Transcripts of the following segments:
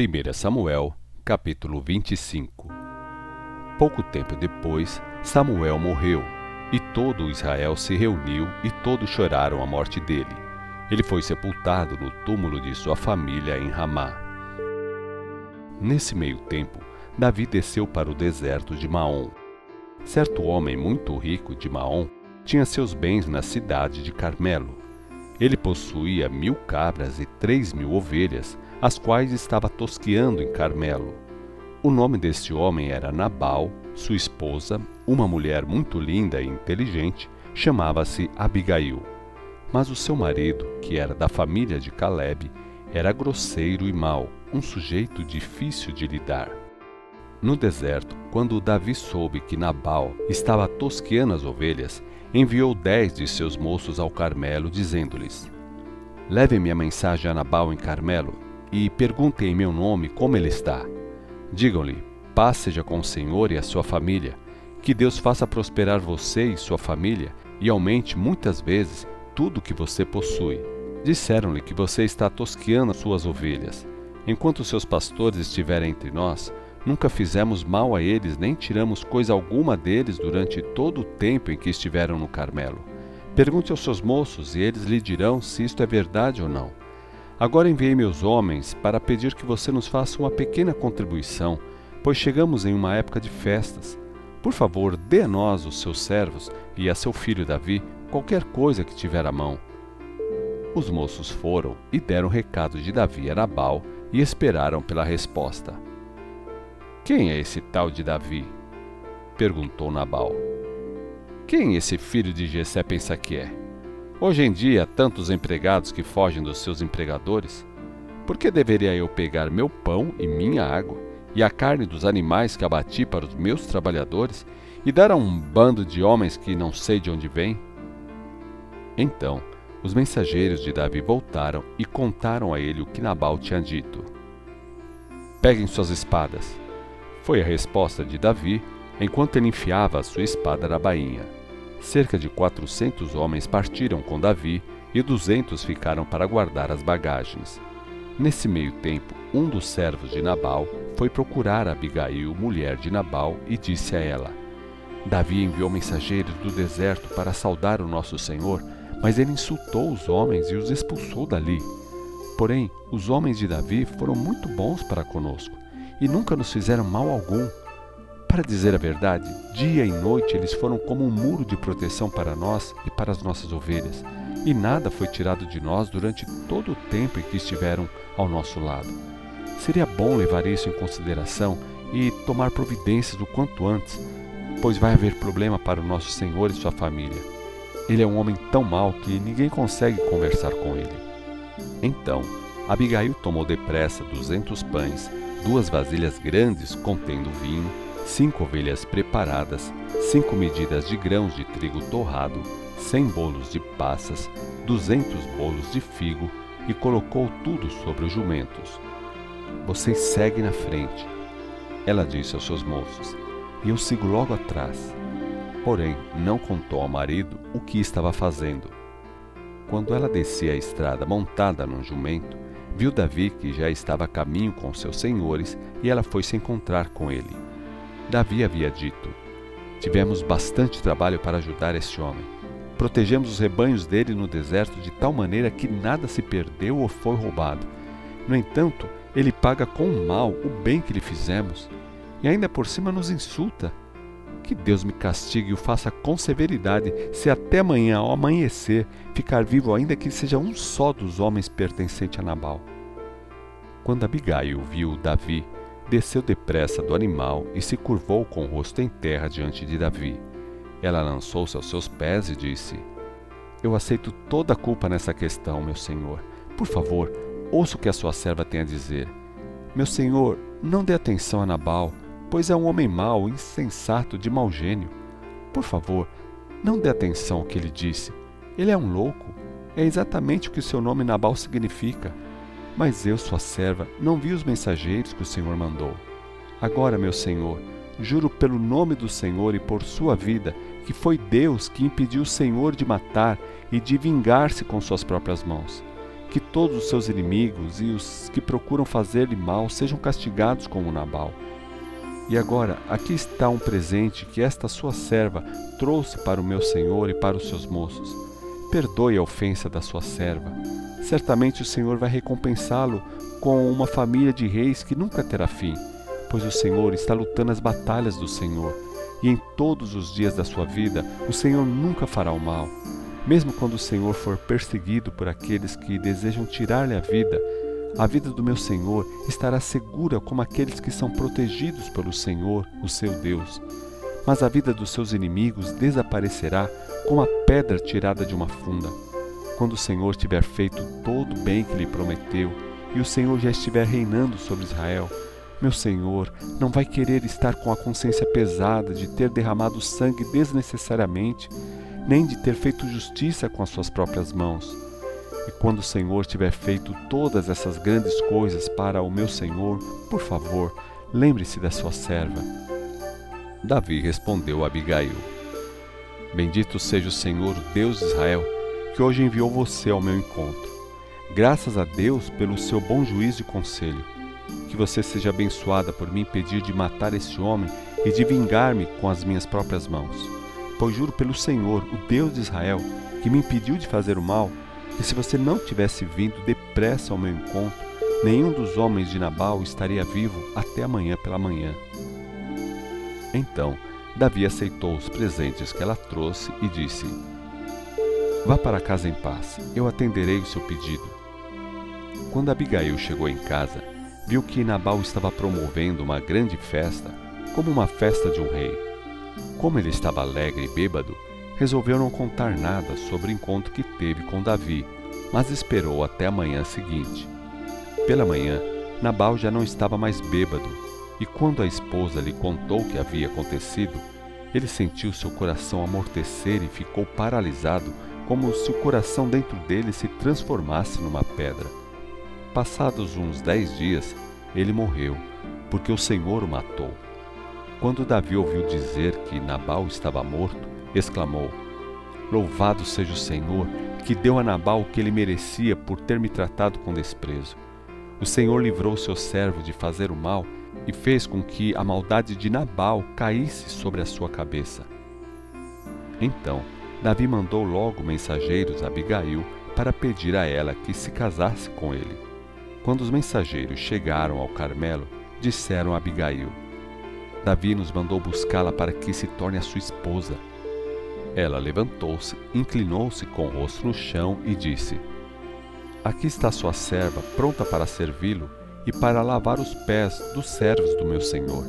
1 Samuel, capítulo 25 Pouco tempo depois, Samuel morreu, e todo Israel se reuniu e todos choraram a morte dele. Ele foi sepultado no túmulo de sua família em Ramá. Nesse meio tempo, Davi desceu para o deserto de Maom. Certo homem muito rico de Maom tinha seus bens na cidade de Carmelo. Ele possuía mil cabras e três mil ovelhas, as quais estava tosqueando em Carmelo. O nome deste homem era Nabal, sua esposa, uma mulher muito linda e inteligente, chamava-se Abigail. Mas o seu marido, que era da família de Caleb, era grosseiro e mau, um sujeito difícil de lidar. No deserto, quando Davi soube que Nabal estava tosqueando as ovelhas, enviou dez de seus moços ao Carmelo, dizendo-lhes: Levem-me a mensagem a Nabal em Carmelo e perguntem em meu nome como ele está. Digam-lhe: paz seja com o Senhor e a sua família, que Deus faça prosperar você e sua família e aumente muitas vezes tudo o que você possui. Disseram-lhe que você está tosqueando suas ovelhas. Enquanto seus pastores estiverem entre nós, nunca fizemos mal a eles nem tiramos coisa alguma deles durante todo o tempo em que estiveram no Carmelo. Pergunte aos seus moços e eles lhe dirão se isto é verdade ou não. Agora enviei meus homens para pedir que você nos faça uma pequena contribuição, pois chegamos em uma época de festas. Por favor, dê a nós, os seus servos, e a seu filho Davi, qualquer coisa que tiver à mão. Os moços foram e deram o recado de Davi a Nabal e esperaram pela resposta. Quem é esse tal de Davi? perguntou Nabal. Quem esse filho de Jessé pensa que é? Hoje em dia, tantos empregados que fogem dos seus empregadores. Por que deveria eu pegar meu pão e minha água, e a carne dos animais que abati para os meus trabalhadores, e dar a um bando de homens que não sei de onde vêm? Então, os mensageiros de Davi voltaram e contaram a ele o que Nabal tinha dito. Peguem suas espadas. Foi a resposta de Davi enquanto ele enfiava a sua espada na bainha. Cerca de quatrocentos homens partiram com Davi e duzentos ficaram para guardar as bagagens. Nesse meio tempo, um dos servos de Nabal foi procurar Abigail, mulher de Nabal, e disse a ela: Davi enviou mensageiros do deserto para saudar o nosso senhor, mas ele insultou os homens e os expulsou dali. Porém, os homens de Davi foram muito bons para conosco e nunca nos fizeram mal algum. Para dizer a verdade, dia e noite eles foram como um muro de proteção para nós e para as nossas ovelhas, e nada foi tirado de nós durante todo o tempo em que estiveram ao nosso lado. Seria bom levar isso em consideração e tomar providências o quanto antes, pois vai haver problema para o nosso Senhor e sua família. Ele é um homem tão mau que ninguém consegue conversar com ele. Então, Abigail tomou depressa duzentos pães, duas vasilhas grandes contendo vinho, cinco ovelhas preparadas, cinco medidas de grãos de trigo torrado, cem bolos de passas, duzentos bolos de figo e colocou tudo sobre os jumentos. Vocês seguem na frente, ela disse aos seus moços, e eu sigo logo atrás. Porém, não contou ao marido o que estava fazendo. Quando ela descia a estrada montada num jumento, viu Davi que já estava a caminho com seus senhores e ela foi se encontrar com ele. Davi havia dito: Tivemos bastante trabalho para ajudar este homem. Protegemos os rebanhos dele no deserto de tal maneira que nada se perdeu ou foi roubado. No entanto, ele paga com o mal o bem que lhe fizemos e ainda por cima nos insulta. Que Deus me castigue e o faça com severidade, se até amanhã ao amanhecer ficar vivo, ainda que seja um só dos homens pertencente a Nabal. Quando Abigail viu Davi desceu depressa do animal e se curvou com o rosto em terra diante de Davi. Ela lançou-se aos seus pés e disse: Eu aceito toda a culpa nessa questão, meu senhor. Por favor, ouça o que a sua serva tem a dizer. Meu senhor, não dê atenção a Nabal, pois é um homem mau, insensato, de mau gênio. Por favor, não dê atenção ao que ele disse. Ele é um louco. É exatamente o que o seu nome Nabal significa. Mas eu, sua serva, não vi os mensageiros que o Senhor mandou. Agora, meu Senhor, juro pelo nome do Senhor e por sua vida, que foi Deus que impediu o Senhor de matar e de vingar-se com suas próprias mãos. que todos os seus inimigos e os que procuram fazer-lhe mal sejam castigados como Nabal. E agora, aqui está um presente que esta sua serva trouxe para o meu senhor e para os seus moços. Perdoe a ofensa da sua serva. Certamente o Senhor vai recompensá-lo com uma família de reis que nunca terá fim, pois o Senhor está lutando as batalhas do Senhor, e em todos os dias da sua vida o Senhor nunca fará o mal. Mesmo quando o Senhor for perseguido por aqueles que desejam tirar-lhe a vida, a vida do meu Senhor estará segura como aqueles que são protegidos pelo Senhor, o seu Deus. Mas a vida dos seus inimigos desaparecerá como a pedra tirada de uma funda. Quando o Senhor tiver feito todo o bem que lhe prometeu, e o Senhor já estiver reinando sobre Israel, meu Senhor não vai querer estar com a consciência pesada de ter derramado sangue desnecessariamente, nem de ter feito justiça com as suas próprias mãos. E quando o Senhor tiver feito todas essas grandes coisas para o meu Senhor, por favor, lembre-se da sua serva. Davi respondeu a Abigail: Bendito seja o Senhor, Deus de Israel, que hoje enviou você ao meu encontro. Graças a Deus pelo seu bom juízo e conselho. Que você seja abençoada por me impedir de matar esse homem e de vingar-me com as minhas próprias mãos. Pois juro pelo Senhor, o Deus de Israel, que me impediu de fazer o mal, que se você não tivesse vindo depressa ao meu encontro, nenhum dos homens de Nabal estaria vivo até amanhã pela manhã. Então, Davi aceitou os presentes que ela trouxe e disse: Vá para casa em paz, eu atenderei o seu pedido. Quando Abigail chegou em casa, viu que Nabal estava promovendo uma grande festa, como uma festa de um rei. Como ele estava alegre e bêbado, resolveu não contar nada sobre o encontro que teve com Davi, mas esperou até a manhã seguinte. Pela manhã, Nabal já não estava mais bêbado e quando a esposa lhe contou o que havia acontecido, ele sentiu seu coração amortecer e ficou paralisado, como se o coração dentro dele se transformasse numa pedra. Passados uns dez dias, ele morreu, porque o Senhor o matou. Quando Davi ouviu dizer que Nabal estava morto, exclamou: Louvado seja o Senhor, que deu a Nabal o que ele merecia por ter me tratado com desprezo. O Senhor livrou seu servo de fazer o mal e fez com que a maldade de Nabal caísse sobre a sua cabeça. Então, Davi mandou logo mensageiros a Abigail para pedir a ela que se casasse com ele. Quando os mensageiros chegaram ao Carmelo, disseram a Abigail: Davi nos mandou buscá-la para que se torne a sua esposa. Ela levantou-se, inclinou-se com o rosto no chão e disse: Aqui está sua serva, pronta para servi-lo e para lavar os pés dos servos do meu senhor.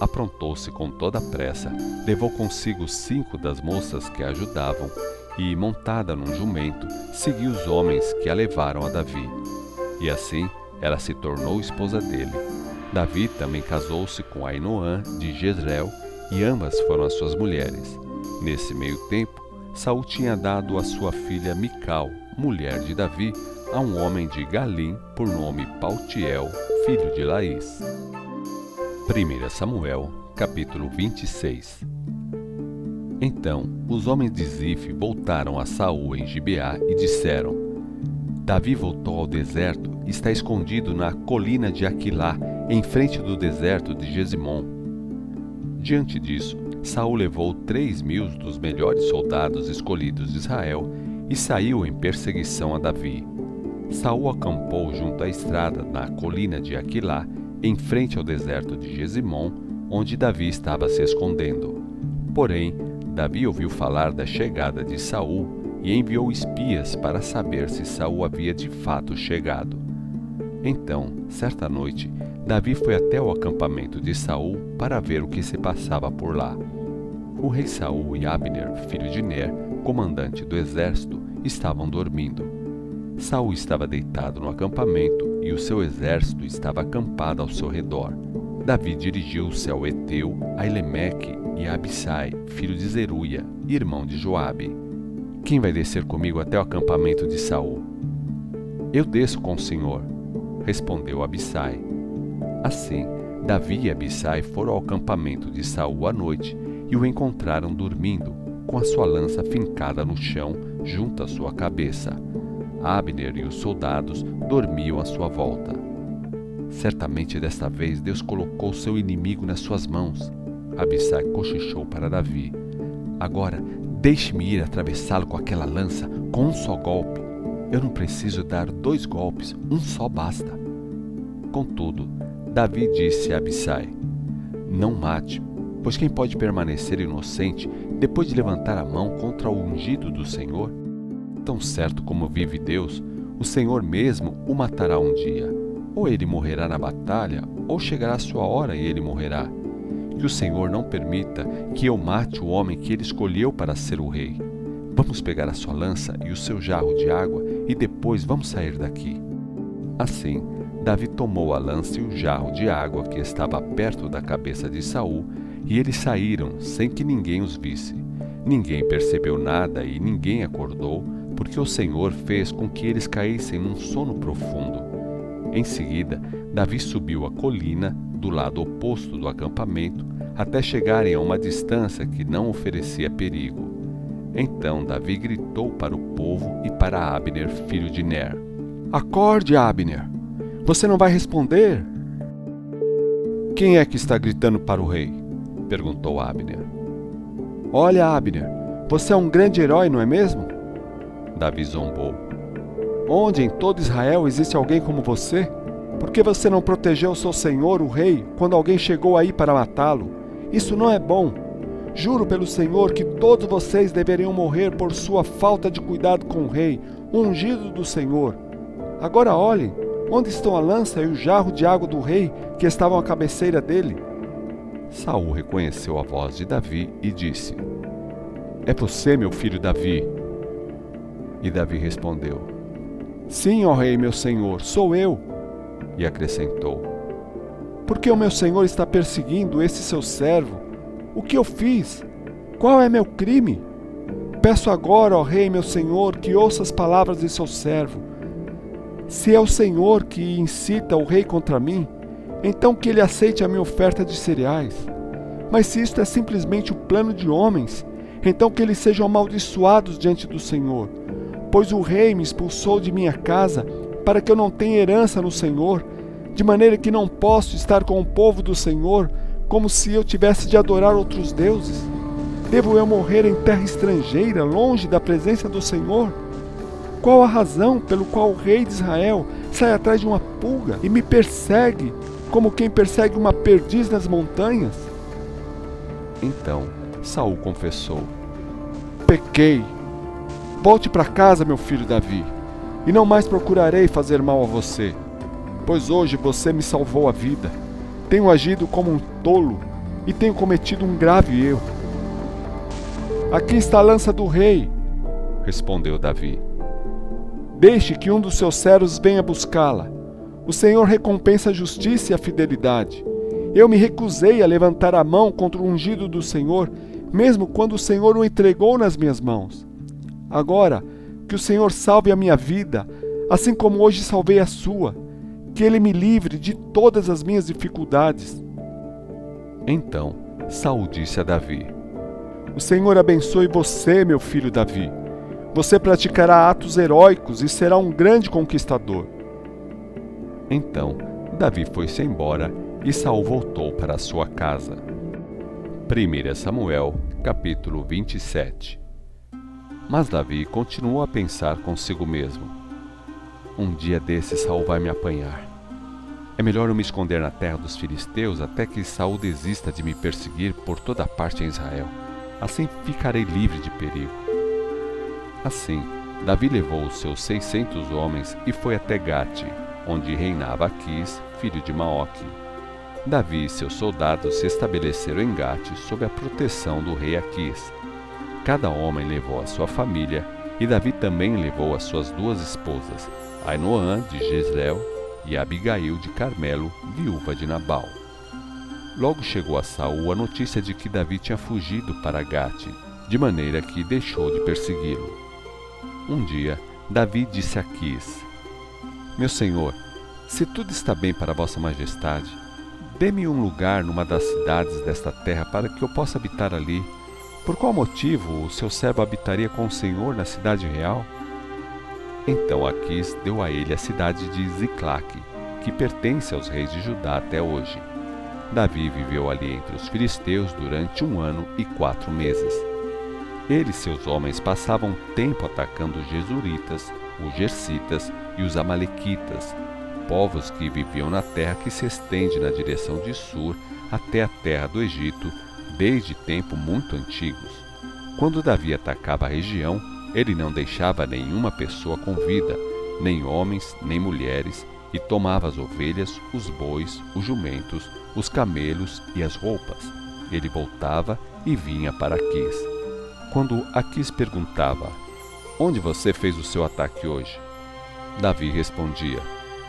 Aprontou-se com toda a pressa, levou consigo cinco das moças que a ajudavam e, montada num jumento, seguiu os homens que a levaram a Davi. E assim ela se tornou esposa dele. Davi também casou-se com Ainoã de Jezreel e ambas foram as suas mulheres. Nesse meio tempo, Saul tinha dado a sua filha Mical, mulher de Davi, a um homem de Galim por nome Paltiel, filho de Laís. 1 Samuel, capítulo 26 Então os homens de Zif voltaram a Saul em Gibeá e disseram: Davi voltou ao deserto e está escondido na colina de Aquilá, em frente do deserto de Gesimon. Diante disso, Saul levou três mil dos melhores soldados escolhidos de Israel e saiu em perseguição a Davi. Saul acampou junto à estrada na colina de Aquilá, em frente ao deserto de Gesimon, onde Davi estava se escondendo. Porém, Davi ouviu falar da chegada de Saul e enviou espias para saber se Saul havia de fato chegado. Então, certa noite, Davi foi até o acampamento de Saul para ver o que se passava por lá. O rei Saul e Abner, filho de Ner, comandante do exército, estavam dormindo. Saul estava deitado no acampamento e o seu exército estava acampado ao seu redor. Davi dirigiu-se ao Eteu, a Elemeque e a Abissai, filho de Zeruia, irmão de Joabe. Quem vai descer comigo até o acampamento de Saul? Eu desço com o Senhor, respondeu Abissai. Assim, Davi e Abissai foram ao acampamento de Saul à noite e o encontraram dormindo, com a sua lança fincada no chão junto à sua cabeça. Abner e os soldados dormiam à sua volta. Certamente desta vez Deus colocou seu inimigo nas suas mãos. Abissai cochichou para Davi. Agora, deixe-me ir atravessá-lo com aquela lança com um só golpe. Eu não preciso dar dois golpes, um só basta. Contudo, Davi disse a Abissai: Não mate, pois quem pode permanecer inocente depois de levantar a mão contra o ungido do Senhor? Tão certo como vive Deus, o Senhor mesmo o matará um dia. Ou ele morrerá na batalha, ou chegará a sua hora e ele morrerá. Que o Senhor não permita que eu mate o homem que ele escolheu para ser o rei. Vamos pegar a sua lança e o seu jarro de água e depois vamos sair daqui. Assim, Davi tomou a lança e o jarro de água que estava perto da cabeça de Saul, e eles saíram sem que ninguém os visse. Ninguém percebeu nada e ninguém acordou, porque o Senhor fez com que eles caíssem num sono profundo. Em seguida, Davi subiu a colina do lado oposto do acampamento até chegarem a uma distância que não oferecia perigo. Então Davi gritou para o povo e para Abner, filho de Ner: Acorde, Abner! Você não vai responder? Quem é que está gritando para o rei? perguntou Abner. Olha, Abner, você é um grande herói, não é mesmo? Davi zombou. Onde em todo Israel existe alguém como você? Por que você não protegeu seu senhor, o rei, quando alguém chegou aí para matá-lo? Isso não é bom. Juro pelo Senhor que todos vocês deveriam morrer por sua falta de cuidado com o rei, ungido do Senhor. Agora olhem, Onde estão a lança e o jarro de água do rei que estavam à cabeceira dele? Saul reconheceu a voz de Davi e disse: É você, meu filho Davi. E Davi respondeu: Sim, ó rei, meu senhor, sou eu. E acrescentou: Por que o meu senhor está perseguindo esse seu servo? O que eu fiz? Qual é meu crime? Peço agora, ó rei, meu senhor, que ouça as palavras de seu servo se é o Senhor que incita o rei contra mim, então que ele aceite a minha oferta de cereais. Mas se isto é simplesmente o plano de homens, então que eles sejam amaldiçoados diante do Senhor. Pois o rei me expulsou de minha casa para que eu não tenha herança no Senhor, de maneira que não posso estar com o povo do Senhor como se eu tivesse de adorar outros deuses. Devo eu morrer em terra estrangeira, longe da presença do Senhor? Qual a razão pelo qual o rei de Israel sai atrás de uma pulga e me persegue, como quem persegue uma perdiz nas montanhas? Então Saul confessou: Pequei. Volte para casa, meu filho Davi, e não mais procurarei fazer mal a você, pois hoje você me salvou a vida. Tenho agido como um tolo e tenho cometido um grave erro. Aqui está a lança do rei, respondeu Davi. Deixe que um dos seus servos venha buscá-la. O Senhor recompensa a justiça e a fidelidade. Eu me recusei a levantar a mão contra o ungido do Senhor, mesmo quando o Senhor o entregou nas minhas mãos. Agora, que o Senhor salve a minha vida, assim como hoje salvei a sua, que ele me livre de todas as minhas dificuldades. Então Saul disse a Davi: O Senhor abençoe você, meu filho Davi você praticará atos heróicos e será um grande conquistador. Então Davi foi-se embora e Saul voltou para sua casa. 1 Samuel, capítulo 27 Mas Davi continuou a pensar consigo mesmo. Um dia desses Saul vai me apanhar. É melhor eu me esconder na terra dos filisteus até que Saul desista de me perseguir por toda parte em Israel. Assim ficarei livre de perigo. Assim, Davi levou os seus seiscentos homens e foi até Gate, onde reinava Aquis, filho de Maoque. Davi e seus soldados se estabeleceram em Gate sob a proteção do rei Aquis. Cada homem levou a sua família, e Davi também levou as suas duas esposas, Ainoã de Jezreel e Abigail de Carmelo, viúva de Nabal. Logo chegou a Saul a notícia de que Davi tinha fugido para Gate, de maneira que deixou de persegui-lo. Um dia, Davi disse a Quis: Meu senhor, se tudo está bem para Vossa Majestade, dê-me um lugar numa das cidades desta terra para que eu possa habitar ali. Por qual motivo o seu servo habitaria com o senhor na cidade real? Então Aquis deu a ele a cidade de Ziclaque, que pertence aos reis de Judá até hoje. Davi viveu ali entre os filisteus durante um ano e quatro meses. Ele e seus homens passavam tempo atacando os jesuritas, os gersitas e os amalequitas, povos que viviam na terra que se estende na direção de Sur até a terra do Egito, desde tempo muito antigos. Quando Davi atacava a região, ele não deixava nenhuma pessoa com vida, nem homens, nem mulheres, e tomava as ovelhas, os bois, os jumentos, os camelos e as roupas. Ele voltava e vinha para Aquis. Quando Aquis perguntava: Onde você fez o seu ataque hoje? Davi respondia: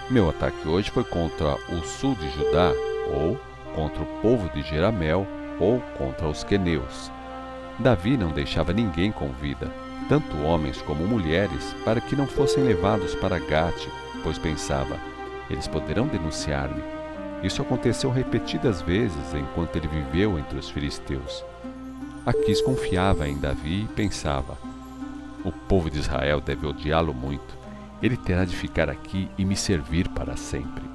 Meu ataque hoje foi contra o sul de Judá, ou contra o povo de Jeramel, ou contra os queneus. Davi não deixava ninguém com vida, tanto homens como mulheres, para que não fossem levados para Gate, pois pensava: eles poderão denunciar-me. Isso aconteceu repetidas vezes enquanto ele viveu entre os filisteus. Aquis confiava em Davi e pensava: o povo de Israel deve odiá-lo muito. Ele terá de ficar aqui e me servir para sempre.